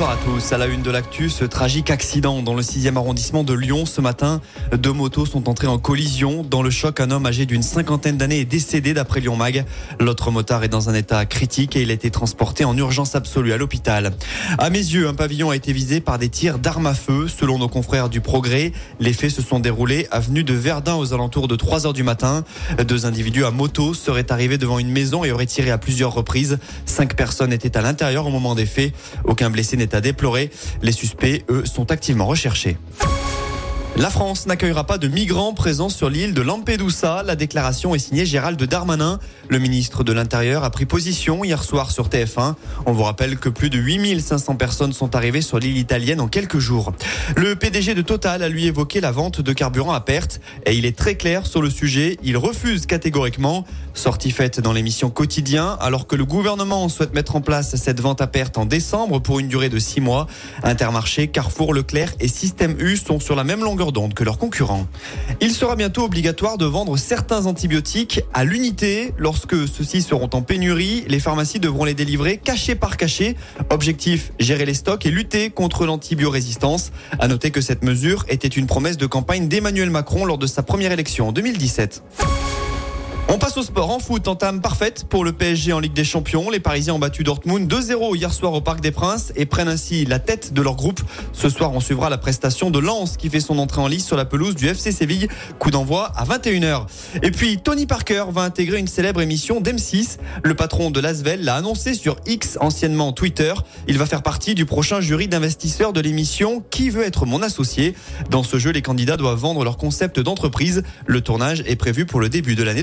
Bonsoir à tous. À la une de l'actu, ce tragique accident dans le 6e arrondissement de Lyon ce matin. Deux motos sont entrées en collision. Dans le choc, un homme âgé d'une cinquantaine d'années est décédé d'après Lyon Mag. L'autre motard est dans un état critique et il a été transporté en urgence absolue à l'hôpital. À mes yeux, un pavillon a été visé par des tirs d'armes à feu. Selon nos confrères du Progrès, les faits se sont déroulés avenue de Verdun aux alentours de 3 heures du matin. Deux individus à moto seraient arrivés devant une maison et auraient tiré à plusieurs reprises. Cinq personnes étaient à l'intérieur au moment des faits. Aucun blessé à déplorer. Les suspects, eux, sont activement recherchés. La France n'accueillera pas de migrants présents sur l'île de Lampedusa. La déclaration est signée Gérald Darmanin. Le ministre de l'Intérieur a pris position hier soir sur TF1. On vous rappelle que plus de 8500 personnes sont arrivées sur l'île italienne en quelques jours. Le PDG de Total a lui évoqué la vente de carburant à perte et il est très clair sur le sujet. Il refuse catégoriquement. Sortie faite dans l'émission Quotidien alors que le gouvernement souhaite mettre en place cette vente à perte en décembre pour une durée de six mois. Intermarché, Carrefour, Leclerc et Système U sont sur la même longueur d'onde que leurs concurrents. Il sera bientôt obligatoire de vendre certains antibiotiques à l'unité. Lorsque ceux-ci seront en pénurie, les pharmacies devront les délivrer cachet par cachet. Objectif, gérer les stocks et lutter contre l'antibiorésistance. À noter que cette mesure était une promesse de campagne d'Emmanuel Macron lors de sa première élection en 2017. On passe au sport en foot, entame parfaite pour le PSG en Ligue des Champions. Les Parisiens ont battu Dortmund 2-0 hier soir au Parc des Princes et prennent ainsi la tête de leur groupe. Ce soir, on suivra la prestation de Lens qui fait son entrée en lice sur la pelouse du FC Séville. Coup d'envoi à 21h. Et puis, Tony Parker va intégrer une célèbre émission d'M6. Le patron de Lasvel l'a annoncé sur X, anciennement Twitter. Il va faire partie du prochain jury d'investisseurs de l'émission Qui veut être mon associé? Dans ce jeu, les candidats doivent vendre leur concept d'entreprise. Le tournage est prévu pour le début de l'année